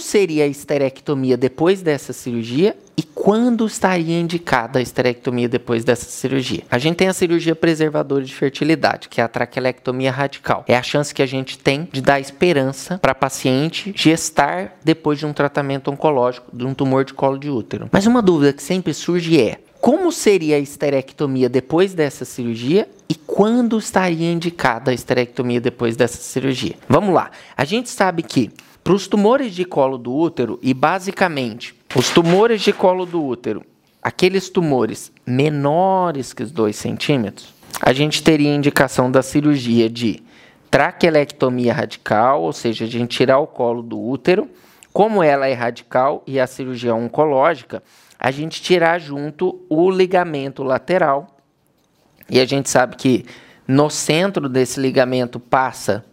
como seria a esterectomia depois dessa cirurgia e quando estaria indicada a esterectomia depois dessa cirurgia? A gente tem a cirurgia preservadora de fertilidade, que é a traquelectomia radical. É a chance que a gente tem de dar esperança para a paciente gestar depois de um tratamento oncológico de um tumor de colo de útero. Mas uma dúvida que sempre surge é: como seria a esterectomia depois dessa cirurgia e quando estaria indicada a esterectomia depois dessa cirurgia? Vamos lá. A gente sabe que para os tumores de colo do útero e basicamente os tumores de colo do útero, aqueles tumores menores que os 2 centímetros, a gente teria indicação da cirurgia de traquelectomia radical, ou seja, a gente tirar o colo do útero. Como ela é radical e a cirurgia oncológica, a gente tirar junto o ligamento lateral. E a gente sabe que no centro desse ligamento passa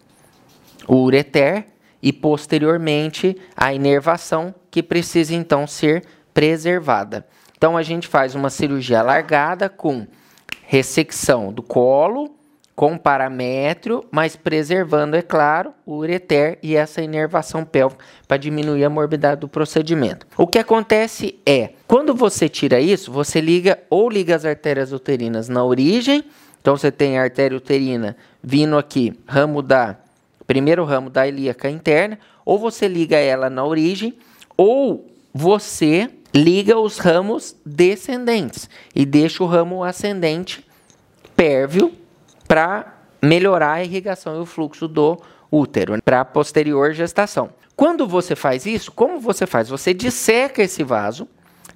o ureter e posteriormente a inervação que precisa então ser preservada. Então a gente faz uma cirurgia alargada com ressecção do colo, com paramétrio, mas preservando, é claro, o ureter e essa inervação pélvica para diminuir a morbidade do procedimento. O que acontece é, quando você tira isso, você liga ou liga as artérias uterinas na origem, então você tem a artéria uterina vindo aqui, ramo da primeiro ramo da ilíaca interna, ou você liga ela na origem, ou você liga os ramos descendentes e deixa o ramo ascendente pérvio para melhorar a irrigação e o fluxo do útero para a posterior gestação. Quando você faz isso, como você faz? Você disseca esse vaso,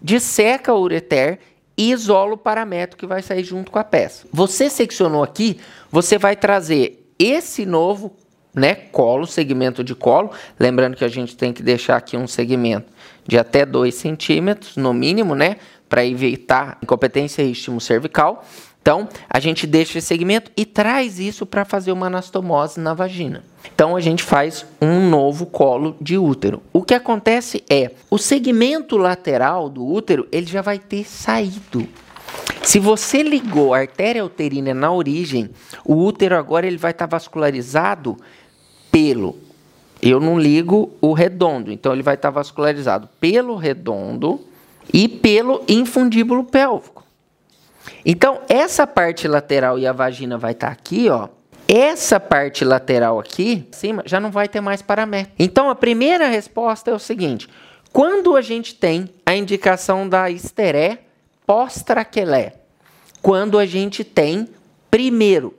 disseca o ureter e isola o paramétrio que vai sair junto com a peça. Você seccionou aqui, você vai trazer esse novo né, colo, segmento de colo. Lembrando que a gente tem que deixar aqui um segmento de até 2 centímetros, no mínimo, né, para evitar incompetência istmo cervical. Então, a gente deixa esse segmento e traz isso para fazer uma anastomose na vagina. Então, a gente faz um novo colo de útero. O que acontece é, o segmento lateral do útero, ele já vai ter saído. Se você ligou a artéria uterina na origem, o útero agora ele vai estar tá vascularizado pelo. Eu não ligo o redondo, então ele vai estar vascularizado pelo redondo e pelo infundíbulo pélvico. Então, essa parte lateral e a vagina vai estar aqui, ó. Essa parte lateral aqui, cima, já não vai ter mais paramétrio. Então, a primeira resposta é o seguinte: quando a gente tem a indicação da esteré pós-traquelé? Quando a gente tem, primeiro,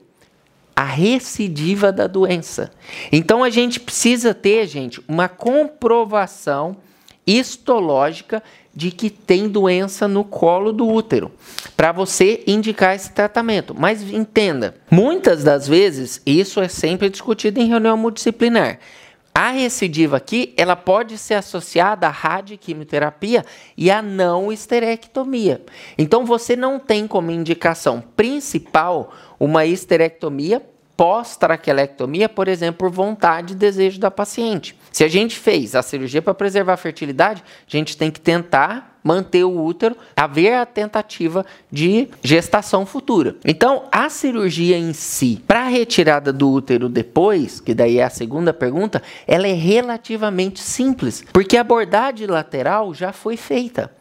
a recidiva da doença. Então, a gente precisa ter, gente, uma comprovação histológica de que tem doença no colo do útero, para você indicar esse tratamento. Mas entenda, muitas das vezes isso é sempre discutido em reunião multidisciplinar. A recidiva aqui, ela pode ser associada à radioquimioterapia e à não esterectomia. Então você não tem como indicação principal uma esterectomia pós-traquelectomia, por exemplo, por vontade e desejo da paciente. Se a gente fez a cirurgia para preservar a fertilidade, a gente tem que tentar manter o útero, haver a tentativa de gestação futura. Então, a cirurgia em si, para a retirada do útero depois, que daí é a segunda pergunta, ela é relativamente simples, porque a abordagem lateral já foi feita.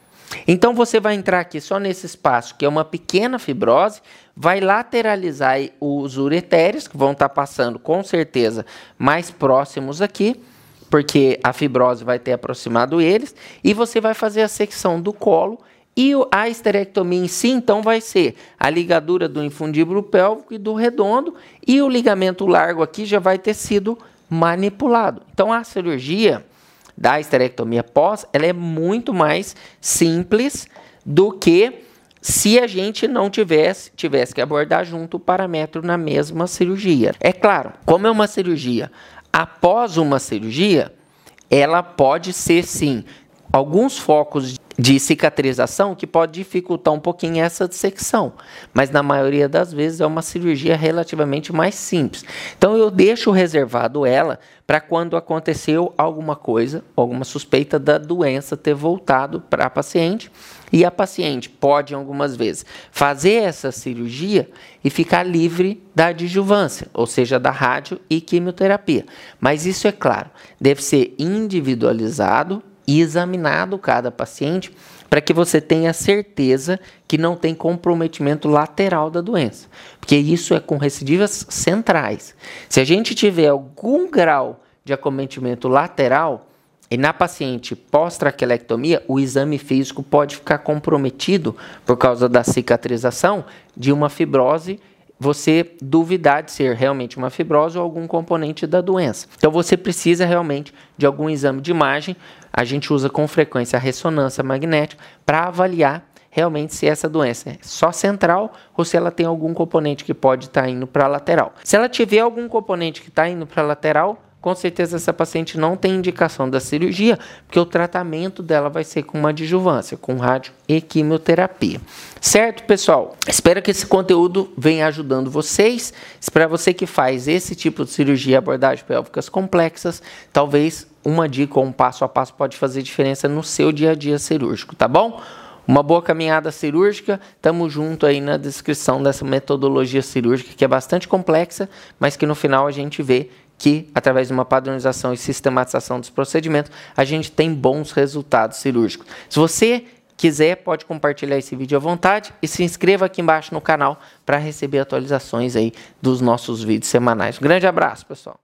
Então você vai entrar aqui só nesse espaço, que é uma pequena fibrose, vai lateralizar os uretérios, que vão estar tá passando com certeza mais próximos aqui, porque a fibrose vai ter aproximado eles, e você vai fazer a secção do colo e a esterectomia em si, então, vai ser a ligadura do infundíbulo pélvico e do redondo, e o ligamento largo aqui já vai ter sido manipulado. Então, a cirurgia da esterectomia pós, ela é muito mais simples do que se a gente não tivesse, tivesse que abordar junto o paramétrio na mesma cirurgia. É claro, como é uma cirurgia após uma cirurgia, ela pode ser sim alguns focos de cicatrização que pode dificultar um pouquinho essa dissecção, mas na maioria das vezes é uma cirurgia relativamente mais simples. Então eu deixo reservado ela para quando aconteceu alguma coisa, alguma suspeita da doença ter voltado para a paciente e a paciente pode algumas vezes fazer essa cirurgia e ficar livre da adjuvância, ou seja, da rádio e quimioterapia. Mas isso é claro, deve ser individualizado e examinado cada paciente para que você tenha certeza que não tem comprometimento lateral da doença, porque isso é com recidivas centrais. Se a gente tiver algum grau de acometimento lateral e na paciente pós-traquelectomia, o exame físico pode ficar comprometido por causa da cicatrização de uma fibrose você duvidar de ser realmente uma fibrose ou algum componente da doença. Então você precisa realmente de algum exame de imagem. A gente usa com frequência a ressonância magnética para avaliar realmente se essa doença é só central ou se ela tem algum componente que pode estar tá indo para a lateral. Se ela tiver algum componente que está indo para a lateral, com certeza essa paciente não tem indicação da cirurgia, porque o tratamento dela vai ser com uma adjuvância, com rádio e quimioterapia. Certo, pessoal? Espero que esse conteúdo venha ajudando vocês. Para você que faz esse tipo de cirurgia, abordagem pélvicas complexas, talvez uma dica ou um passo a passo pode fazer diferença no seu dia a dia cirúrgico, tá bom? Uma boa caminhada cirúrgica, tamo junto aí na descrição dessa metodologia cirúrgica que é bastante complexa, mas que no final a gente vê que, através de uma padronização e sistematização dos procedimentos, a gente tem bons resultados cirúrgicos. Se você quiser, pode compartilhar esse vídeo à vontade e se inscreva aqui embaixo no canal para receber atualizações aí dos nossos vídeos semanais. Um grande abraço, pessoal.